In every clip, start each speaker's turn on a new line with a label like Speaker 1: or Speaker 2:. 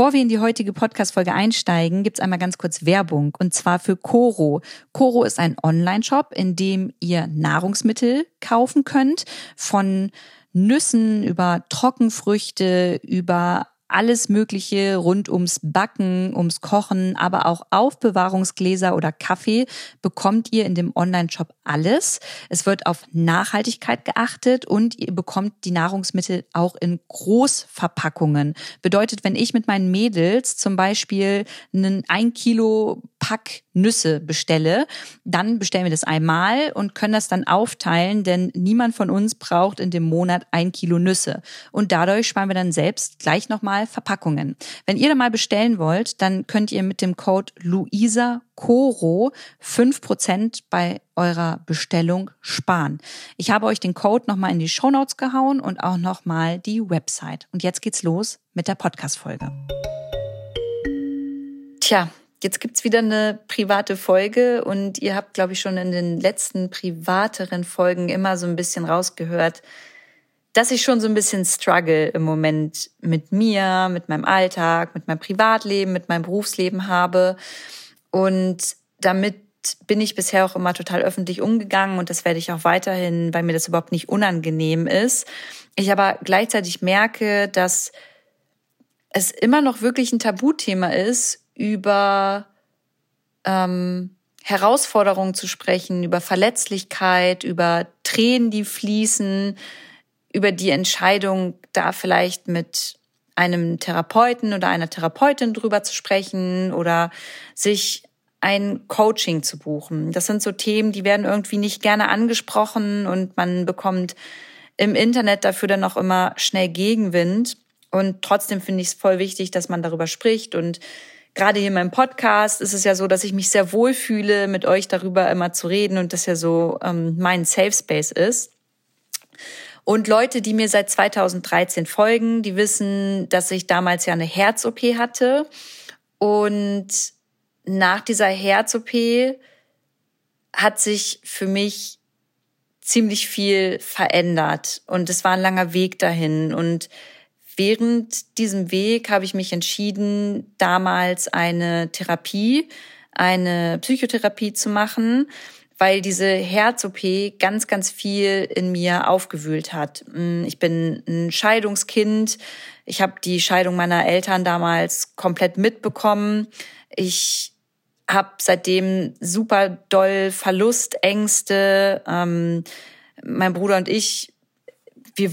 Speaker 1: Bevor wir in die heutige Podcast-Folge einsteigen, gibt's einmal ganz kurz Werbung und zwar für Coro. Coro ist ein Online-Shop, in dem ihr Nahrungsmittel kaufen könnt, von Nüssen über Trockenfrüchte, über alles Mögliche rund ums Backen, ums Kochen, aber auch Aufbewahrungsgläser oder Kaffee bekommt ihr in dem Online-Shop alles. Es wird auf Nachhaltigkeit geachtet und ihr bekommt die Nahrungsmittel auch in Großverpackungen. Bedeutet, wenn ich mit meinen Mädels zum Beispiel einen ein Kilo Pack Nüsse bestelle, dann bestellen wir das einmal und können das dann aufteilen, denn niemand von uns braucht in dem Monat ein Kilo Nüsse. Und dadurch sparen wir dann selbst gleich nochmal Verpackungen. Wenn ihr da mal bestellen wollt, dann könnt ihr mit dem Code Luisa Coro 5% bei eurer Bestellung sparen. Ich habe euch den Code nochmal in die Show Notes gehauen und auch nochmal die Website. Und jetzt geht's los mit der Podcast-Folge. Tja, jetzt gibt's wieder eine private Folge und ihr habt, glaube ich, schon in den letzten privateren Folgen immer so ein bisschen rausgehört, dass ich schon so ein bisschen struggle im Moment mit mir, mit meinem Alltag, mit meinem Privatleben, mit meinem Berufsleben habe. Und damit bin ich bisher auch immer total öffentlich umgegangen und das werde ich auch weiterhin, weil mir das überhaupt nicht unangenehm ist. Ich aber gleichzeitig merke, dass es immer noch wirklich ein Tabuthema ist, über ähm, Herausforderungen zu sprechen, über Verletzlichkeit, über Tränen, die fließen, über die Entscheidung, da vielleicht mit einem Therapeuten oder einer Therapeutin drüber zu sprechen oder sich ein Coaching zu buchen. Das sind so Themen, die werden irgendwie nicht gerne angesprochen und man bekommt im Internet dafür dann auch immer schnell Gegenwind. Und trotzdem finde ich es voll wichtig, dass man darüber spricht. Und gerade hier in meinem Podcast ist es ja so, dass ich mich sehr wohl fühle, mit euch darüber immer zu reden und das ja so ähm, mein Safe Space ist. Und Leute, die mir seit 2013 folgen, die wissen, dass ich damals ja eine Herz-OP hatte. Und nach dieser Herz-OP hat sich für mich ziemlich viel verändert. Und es war ein langer Weg dahin. Und während diesem Weg habe ich mich entschieden, damals eine Therapie, eine Psychotherapie zu machen weil diese Herz-OP ganz, ganz viel in mir aufgewühlt hat. Mm, ich bin ein Scheidungskind. Ich habe die Scheidung meiner Eltern damals komplett mitbekommen. Ich habe seitdem super doll Verlustängste. Ähm, mein Bruder und ich, wir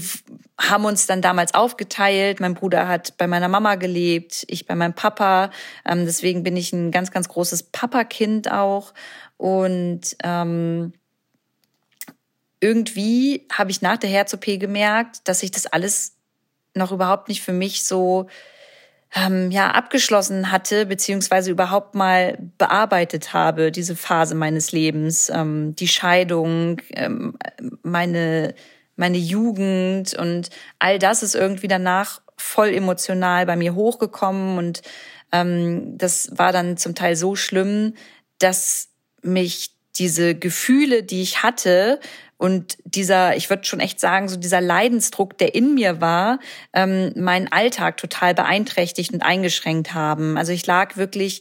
Speaker 1: haben uns dann damals aufgeteilt. Mein Bruder hat bei meiner Mama gelebt, ich bei meinem Papa. Ähm, deswegen bin ich ein ganz, ganz großes Papa-Kind auch. Und ähm, irgendwie habe ich nach der Herz-OP gemerkt, dass ich das alles noch überhaupt nicht für mich so ähm, ja abgeschlossen hatte beziehungsweise überhaupt mal bearbeitet habe diese Phase meines Lebens, ähm, die Scheidung, ähm, meine meine Jugend und all das ist irgendwie danach voll emotional bei mir hochgekommen und ähm, das war dann zum Teil so schlimm, dass mich diese Gefühle, die ich hatte und dieser, ich würde schon echt sagen, so dieser Leidensdruck, der in mir war, ähm, meinen Alltag total beeinträchtigt und eingeschränkt haben. Also ich lag wirklich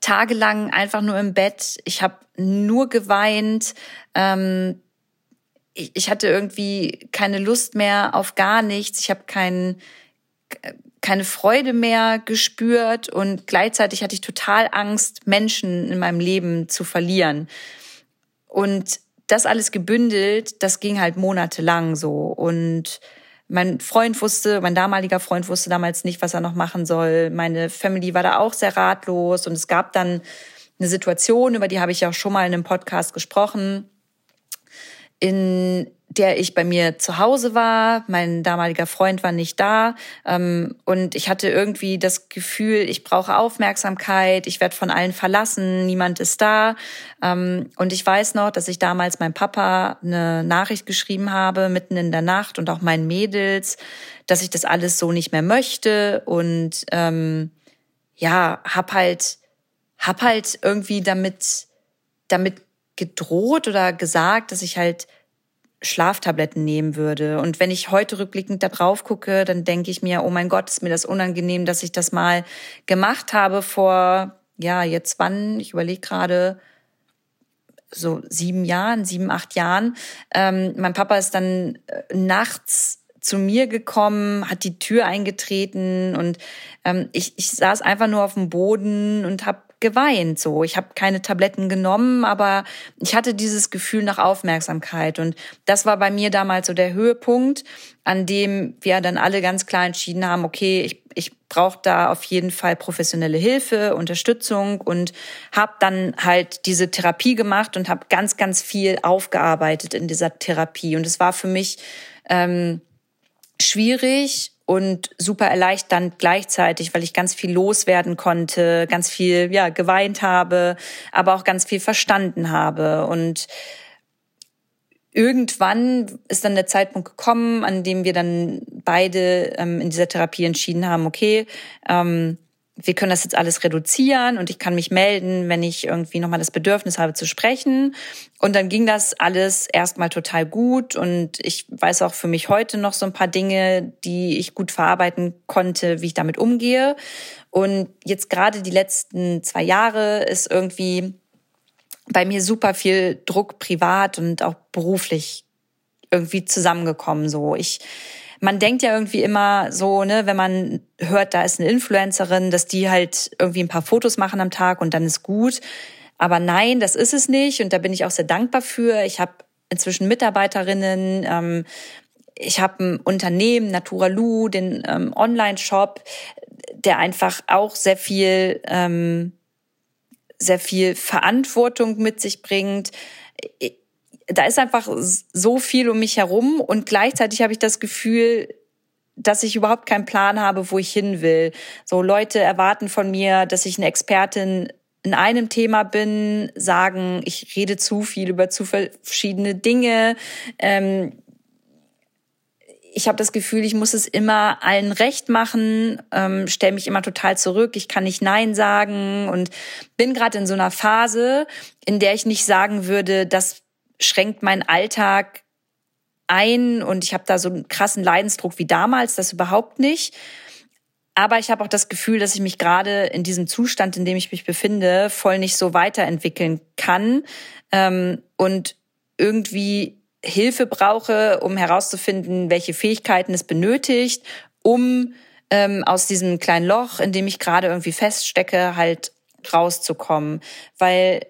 Speaker 1: tagelang einfach nur im Bett. Ich habe nur geweint. Ähm, ich, ich hatte irgendwie keine Lust mehr auf gar nichts. Ich habe keinen keine Freude mehr gespürt und gleichzeitig hatte ich total Angst, Menschen in meinem Leben zu verlieren. Und das alles gebündelt, das ging halt monatelang so. Und mein Freund wusste, mein damaliger Freund wusste damals nicht, was er noch machen soll. Meine Family war da auch sehr ratlos. Und es gab dann eine Situation, über die habe ich ja auch schon mal in einem Podcast gesprochen, in der ich bei mir zu Hause war. Mein damaliger Freund war nicht da. Ähm, und ich hatte irgendwie das Gefühl, ich brauche Aufmerksamkeit, ich werde von allen verlassen, niemand ist da. Ähm, und ich weiß noch, dass ich damals meinem Papa eine Nachricht geschrieben habe, mitten in der Nacht und auch meinen Mädels, dass ich das alles so nicht mehr möchte. Und ähm, ja, hab halt, hab halt irgendwie damit, damit gedroht oder gesagt, dass ich halt Schlaftabletten nehmen würde. Und wenn ich heute rückblickend da drauf gucke, dann denke ich mir, oh mein Gott, ist mir das unangenehm, dass ich das mal gemacht habe vor, ja, jetzt wann, ich überlege gerade, so sieben Jahren, sieben, acht Jahren. Ähm, mein Papa ist dann äh, nachts zu mir gekommen, hat die Tür eingetreten und ähm, ich, ich saß einfach nur auf dem Boden und habe geweint. So, ich habe keine Tabletten genommen, aber ich hatte dieses Gefühl nach Aufmerksamkeit und das war bei mir damals so der Höhepunkt, an dem wir dann alle ganz klar entschieden haben: Okay, ich ich brauche da auf jeden Fall professionelle Hilfe, Unterstützung und habe dann halt diese Therapie gemacht und habe ganz ganz viel aufgearbeitet in dieser Therapie und es war für mich ähm, schwierig und super erleichternd gleichzeitig, weil ich ganz viel loswerden konnte, ganz viel ja geweint habe, aber auch ganz viel verstanden habe. Und irgendwann ist dann der Zeitpunkt gekommen, an dem wir dann beide ähm, in dieser Therapie entschieden haben, okay, ähm, wir können das jetzt alles reduzieren und ich kann mich melden, wenn ich irgendwie nochmal das Bedürfnis habe zu sprechen. Und dann ging das alles erstmal total gut und ich weiß auch für mich heute noch so ein paar Dinge, die ich gut verarbeiten konnte, wie ich damit umgehe. Und jetzt gerade die letzten zwei Jahre ist irgendwie bei mir super viel Druck privat und auch beruflich irgendwie zusammengekommen. So ich man denkt ja irgendwie immer so, ne, wenn man hört, da ist eine Influencerin, dass die halt irgendwie ein paar Fotos machen am Tag und dann ist gut. Aber nein, das ist es nicht. Und da bin ich auch sehr dankbar für. Ich habe inzwischen Mitarbeiterinnen. Ähm, ich habe ein Unternehmen, Naturalu, den ähm, Online-Shop, der einfach auch sehr viel, ähm, sehr viel Verantwortung mit sich bringt da ist einfach so viel um mich herum und gleichzeitig habe ich das Gefühl, dass ich überhaupt keinen Plan habe, wo ich hin will. So Leute erwarten von mir, dass ich eine Expertin in einem Thema bin, sagen, ich rede zu viel über zu verschiedene Dinge. Ähm, ich habe das Gefühl, ich muss es immer allen recht machen, ähm, stelle mich immer total zurück, ich kann nicht Nein sagen und bin gerade in so einer Phase, in der ich nicht sagen würde, dass schränkt mein Alltag ein und ich habe da so einen krassen Leidensdruck wie damals, das überhaupt nicht. Aber ich habe auch das Gefühl, dass ich mich gerade in diesem Zustand, in dem ich mich befinde, voll nicht so weiterentwickeln kann ähm, und irgendwie Hilfe brauche, um herauszufinden, welche Fähigkeiten es benötigt, um ähm, aus diesem kleinen Loch, in dem ich gerade irgendwie feststecke, halt rauszukommen. Weil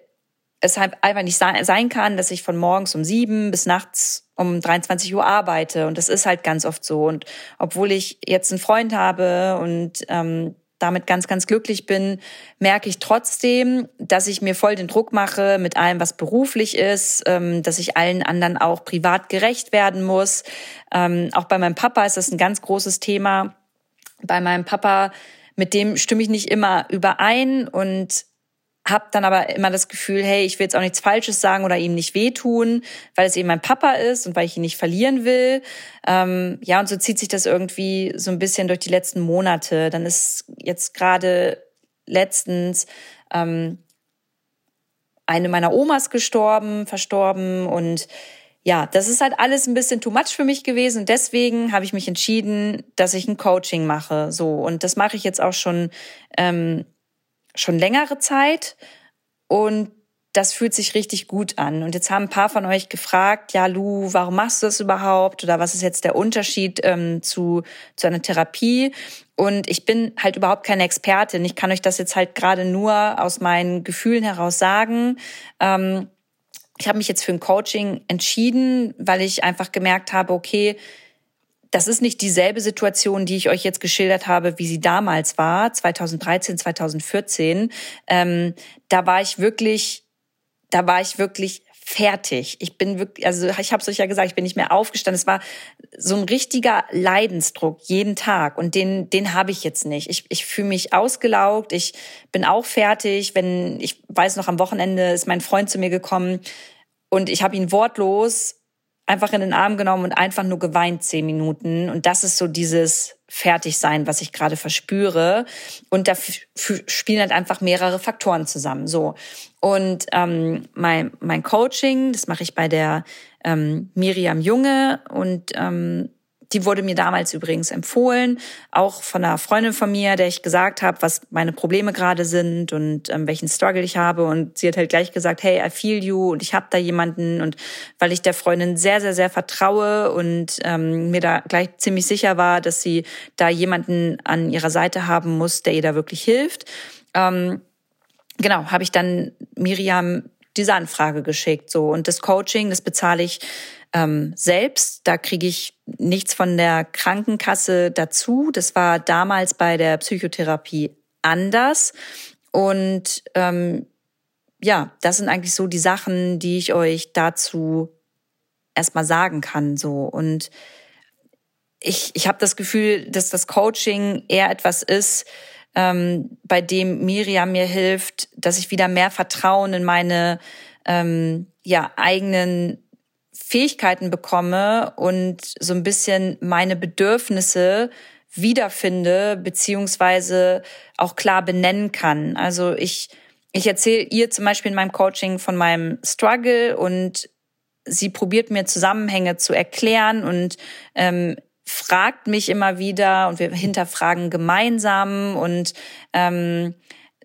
Speaker 1: es halt einfach nicht sein kann, dass ich von morgens um sieben bis nachts um 23 Uhr arbeite. Und das ist halt ganz oft so. Und obwohl ich jetzt einen Freund habe und ähm, damit ganz, ganz glücklich bin, merke ich trotzdem, dass ich mir voll den Druck mache mit allem, was beruflich ist, ähm, dass ich allen anderen auch privat gerecht werden muss. Ähm, auch bei meinem Papa ist das ein ganz großes Thema. Bei meinem Papa, mit dem stimme ich nicht immer überein und habe dann aber immer das Gefühl, hey, ich will jetzt auch nichts Falsches sagen oder ihm nicht wehtun, weil es eben mein Papa ist und weil ich ihn nicht verlieren will. Ähm, ja, und so zieht sich das irgendwie so ein bisschen durch die letzten Monate. Dann ist jetzt gerade letztens ähm, eine meiner Omas gestorben, verstorben und ja, das ist halt alles ein bisschen too much für mich gewesen deswegen habe ich mich entschieden, dass ich ein Coaching mache. So und das mache ich jetzt auch schon ähm, schon längere Zeit und das fühlt sich richtig gut an. Und jetzt haben ein paar von euch gefragt, ja, Lu, warum machst du das überhaupt? Oder was ist jetzt der Unterschied ähm, zu, zu einer Therapie? Und ich bin halt überhaupt keine Expertin. Ich kann euch das jetzt halt gerade nur aus meinen Gefühlen heraus sagen. Ähm, ich habe mich jetzt für ein Coaching entschieden, weil ich einfach gemerkt habe, okay, das ist nicht dieselbe Situation, die ich euch jetzt geschildert habe, wie sie damals war, 2013, 2014. Ähm, da war ich wirklich, da war ich wirklich fertig. Ich bin wirklich, also ich habe es euch ja gesagt, ich bin nicht mehr aufgestanden. Es war so ein richtiger Leidensdruck jeden Tag und den, den habe ich jetzt nicht. Ich, ich fühle mich ausgelaugt, ich bin auch fertig. Wenn ich weiß noch am Wochenende ist mein Freund zu mir gekommen und ich habe ihn wortlos einfach in den Arm genommen und einfach nur geweint zehn Minuten. Und das ist so dieses Fertigsein, was ich gerade verspüre. Und da spielen halt einfach mehrere Faktoren zusammen. So. Und ähm, mein, mein Coaching, das mache ich bei der ähm, Miriam Junge und ähm, die wurde mir damals übrigens empfohlen, auch von einer Freundin von mir, der ich gesagt habe, was meine Probleme gerade sind und ähm, welchen Struggle ich habe. Und sie hat halt gleich gesagt, hey, I feel you und ich habe da jemanden. Und weil ich der Freundin sehr, sehr, sehr vertraue und ähm, mir da gleich ziemlich sicher war, dass sie da jemanden an ihrer Seite haben muss, der ihr da wirklich hilft. Ähm, genau, habe ich dann Miriam diese Anfrage geschickt. So und das Coaching, das bezahle ich ähm, selbst. Da kriege ich nichts von der Krankenkasse dazu. Das war damals bei der Psychotherapie anders. Und ähm, ja, das sind eigentlich so die Sachen, die ich euch dazu erstmal sagen kann. So und ich, ich habe das Gefühl, dass das Coaching eher etwas ist, ähm, bei dem Miriam mir hilft, dass ich wieder mehr Vertrauen in meine ähm, ja eigenen Fähigkeiten bekomme und so ein bisschen meine Bedürfnisse wiederfinde, beziehungsweise auch klar benennen kann. Also ich, ich erzähle ihr zum Beispiel in meinem Coaching von meinem Struggle und sie probiert mir Zusammenhänge zu erklären und ähm, fragt mich immer wieder und wir hinterfragen gemeinsam und ähm,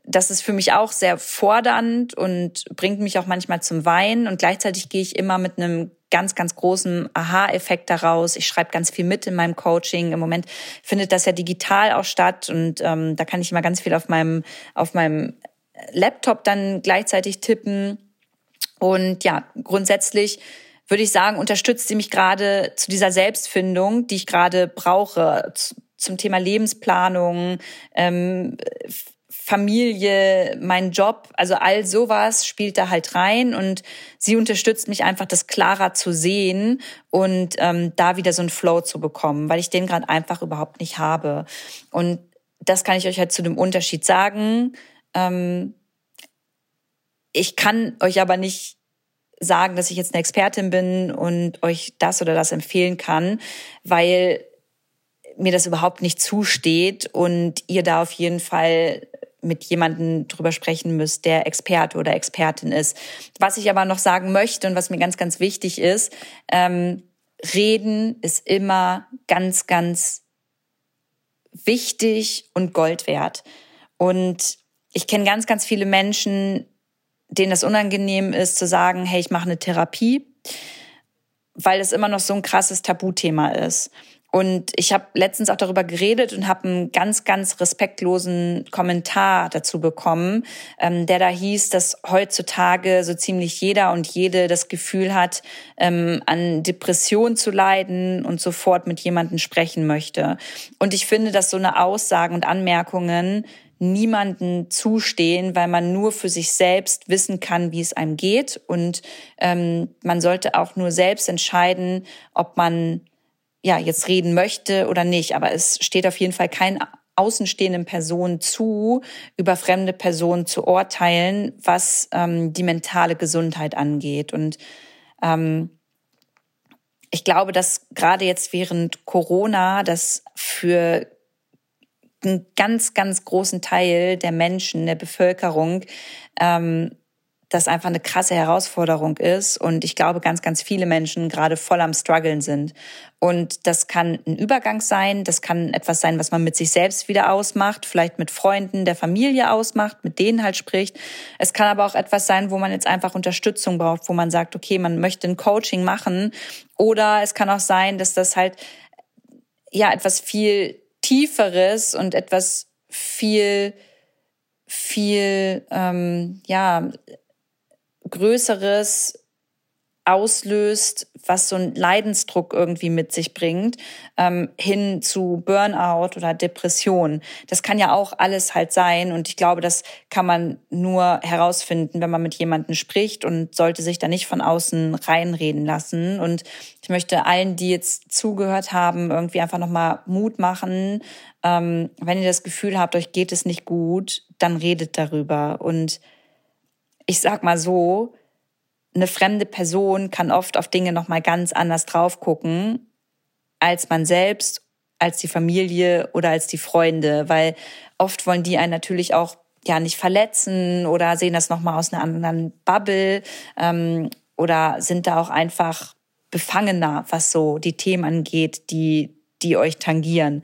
Speaker 1: das ist für mich auch sehr fordernd und bringt mich auch manchmal zum Weinen und gleichzeitig gehe ich immer mit einem ganz, ganz großen Aha-Effekt daraus. Ich schreibe ganz viel mit in meinem Coaching. Im Moment findet das ja digital auch statt und ähm, da kann ich immer ganz viel auf meinem, auf meinem Laptop dann gleichzeitig tippen. Und ja, grundsätzlich würde ich sagen, unterstützt sie mich gerade zu dieser Selbstfindung, die ich gerade brauche, zum Thema Lebensplanung, ähm, Familie, mein Job, also all sowas spielt da halt rein und sie unterstützt mich einfach, das klarer zu sehen und ähm, da wieder so einen Flow zu bekommen, weil ich den gerade einfach überhaupt nicht habe. Und das kann ich euch halt zu dem Unterschied sagen. Ähm, ich kann euch aber nicht sagen, dass ich jetzt eine Expertin bin und euch das oder das empfehlen kann, weil mir das überhaupt nicht zusteht und ihr da auf jeden Fall mit jemandem drüber sprechen müsst, der Experte oder Expertin ist. Was ich aber noch sagen möchte und was mir ganz, ganz wichtig ist, ähm, reden ist immer ganz, ganz wichtig und Gold wert. Und ich kenne ganz, ganz viele Menschen, denen das unangenehm ist, zu sagen, hey, ich mache eine Therapie, weil es immer noch so ein krasses Tabuthema ist. Und ich habe letztens auch darüber geredet und habe einen ganz, ganz respektlosen Kommentar dazu bekommen, ähm, der da hieß, dass heutzutage so ziemlich jeder und jede das Gefühl hat, ähm, an Depression zu leiden und sofort mit jemandem sprechen möchte. Und ich finde, dass so eine Aussagen und Anmerkungen niemanden zustehen, weil man nur für sich selbst wissen kann, wie es einem geht. Und ähm, man sollte auch nur selbst entscheiden, ob man ja, jetzt reden möchte oder nicht. Aber es steht auf jeden Fall kein außenstehenden Person zu, über fremde Personen zu urteilen, was ähm, die mentale Gesundheit angeht. Und ähm, ich glaube, dass gerade jetzt während Corona das für einen ganz, ganz großen Teil der Menschen, der Bevölkerung ähm, das einfach eine krasse Herausforderung ist und ich glaube, ganz, ganz viele Menschen gerade voll am struggeln sind. Und das kann ein Übergang sein, das kann etwas sein, was man mit sich selbst wieder ausmacht, vielleicht mit Freunden der Familie ausmacht, mit denen halt spricht. Es kann aber auch etwas sein, wo man jetzt einfach Unterstützung braucht, wo man sagt, okay, man möchte ein Coaching machen. Oder es kann auch sein, dass das halt ja etwas viel tieferes und etwas viel viel ähm, ja größeres auslöst, was so ein Leidensdruck irgendwie mit sich bringt, ähm, hin zu Burnout oder Depression. Das kann ja auch alles halt sein. Und ich glaube, das kann man nur herausfinden, wenn man mit jemandem spricht und sollte sich da nicht von außen reinreden lassen. Und ich möchte allen, die jetzt zugehört haben, irgendwie einfach nochmal Mut machen. Ähm, wenn ihr das Gefühl habt, euch geht es nicht gut, dann redet darüber. Und ich sag mal so, eine fremde Person kann oft auf Dinge noch mal ganz anders drauf gucken als man selbst, als die Familie oder als die Freunde, weil oft wollen die einen natürlich auch ja nicht verletzen oder sehen das noch mal aus einer anderen Bubble ähm, oder sind da auch einfach befangener, was so die Themen angeht, die die euch tangieren.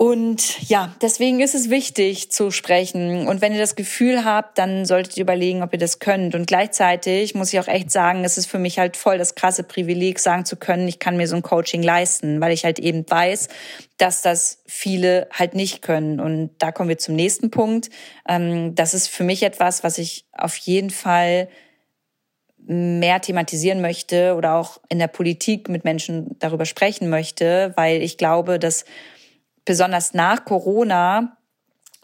Speaker 1: Und ja, deswegen ist es wichtig zu sprechen. Und wenn ihr das Gefühl habt, dann solltet ihr überlegen, ob ihr das könnt. Und gleichzeitig muss ich auch echt sagen, es ist für mich halt voll das krasse Privileg, sagen zu können, ich kann mir so ein Coaching leisten, weil ich halt eben weiß, dass das viele halt nicht können. Und da kommen wir zum nächsten Punkt. Ähm, das ist für mich etwas, was ich auf jeden Fall mehr thematisieren möchte oder auch in der Politik mit Menschen darüber sprechen möchte, weil ich glaube, dass besonders nach Corona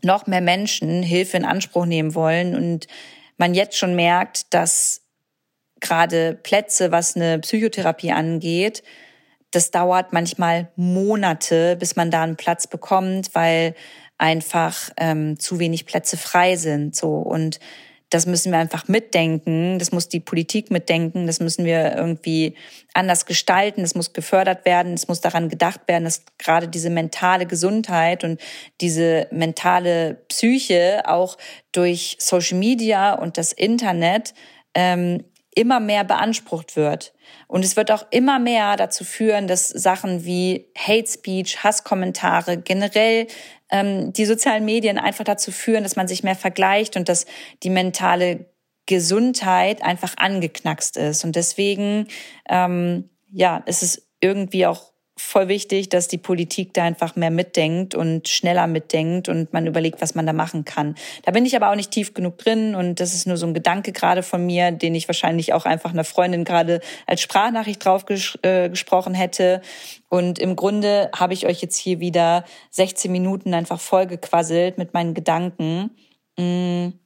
Speaker 1: noch mehr Menschen Hilfe in Anspruch nehmen wollen und man jetzt schon merkt, dass gerade Plätze, was eine Psychotherapie angeht, das dauert manchmal Monate, bis man da einen Platz bekommt, weil einfach ähm, zu wenig Plätze frei sind. So und das müssen wir einfach mitdenken, das muss die Politik mitdenken, das müssen wir irgendwie anders gestalten, das muss gefördert werden, es muss daran gedacht werden, dass gerade diese mentale Gesundheit und diese mentale Psyche auch durch Social Media und das Internet ähm, immer mehr beansprucht wird. Und es wird auch immer mehr dazu führen, dass Sachen wie Hate Speech, Hasskommentare, generell ähm, die sozialen Medien einfach dazu führen, dass man sich mehr vergleicht und dass die mentale Gesundheit einfach angeknackst ist. Und deswegen, ähm, ja, ist es irgendwie auch voll wichtig, dass die Politik da einfach mehr mitdenkt und schneller mitdenkt und man überlegt, was man da machen kann. Da bin ich aber auch nicht tief genug drin und das ist nur so ein Gedanke gerade von mir, den ich wahrscheinlich auch einfach einer Freundin gerade als Sprachnachricht drauf ges äh, hätte. Und im Grunde habe ich euch jetzt hier wieder 16 Minuten einfach vollgequasselt mit meinen Gedanken. Mmh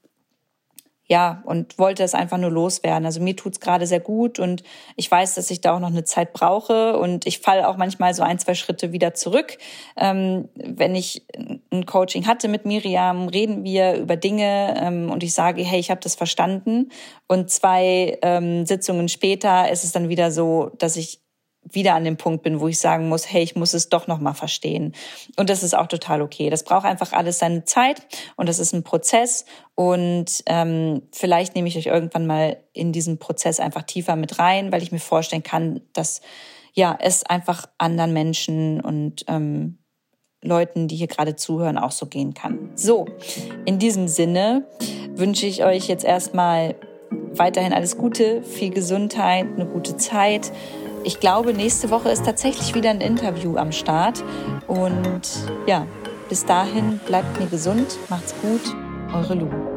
Speaker 1: ja, und wollte es einfach nur loswerden. Also mir tut's gerade sehr gut und ich weiß, dass ich da auch noch eine Zeit brauche und ich falle auch manchmal so ein, zwei Schritte wieder zurück. Ähm, wenn ich ein Coaching hatte mit Miriam, reden wir über Dinge ähm, und ich sage, hey, ich habe das verstanden. Und zwei ähm, Sitzungen später ist es dann wieder so, dass ich wieder an dem Punkt bin, wo ich sagen muss, hey, ich muss es doch noch mal verstehen. Und das ist auch total okay. Das braucht einfach alles seine Zeit und das ist ein Prozess. Und ähm, vielleicht nehme ich euch irgendwann mal in diesen Prozess einfach tiefer mit rein, weil ich mir vorstellen kann, dass ja es einfach anderen Menschen und ähm, Leuten, die hier gerade zuhören, auch so gehen kann. So, in diesem Sinne wünsche ich euch jetzt erstmal weiterhin alles Gute, viel Gesundheit, eine gute Zeit ich glaube, nächste Woche ist tatsächlich wieder ein Interview am Start. Und ja, bis dahin bleibt mir gesund, macht's gut, eure Lu.